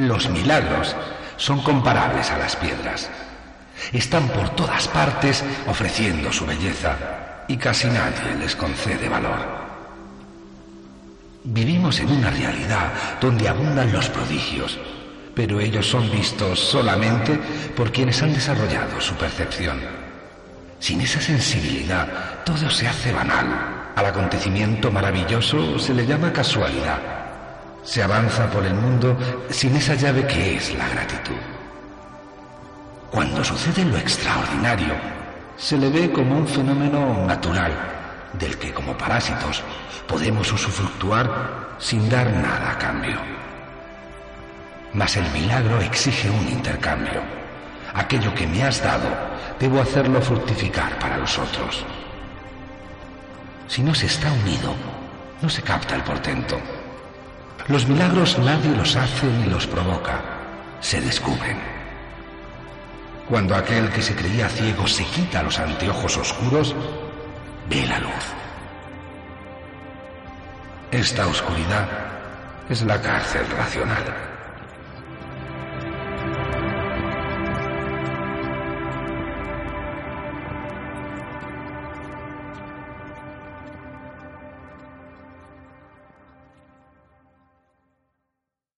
Los milagros son comparables a las piedras. Están por todas partes ofreciendo su belleza y casi nadie les concede valor. Vivimos en una realidad donde abundan los prodigios, pero ellos son vistos solamente por quienes han desarrollado su percepción. Sin esa sensibilidad, todo se hace banal. Al acontecimiento maravilloso se le llama casualidad. Se avanza por el mundo sin esa llave que es la gratitud. Cuando sucede lo extraordinario, se le ve como un fenómeno natural, del que como parásitos podemos usufructuar sin dar nada a cambio. Mas el milagro exige un intercambio. Aquello que me has dado, debo hacerlo fructificar para los otros. Si no se está unido, no se capta el portento. Los milagros nadie los hace ni los provoca, se descubren. Cuando aquel que se creía ciego se quita los anteojos oscuros, ve la luz. Esta oscuridad es la cárcel racional.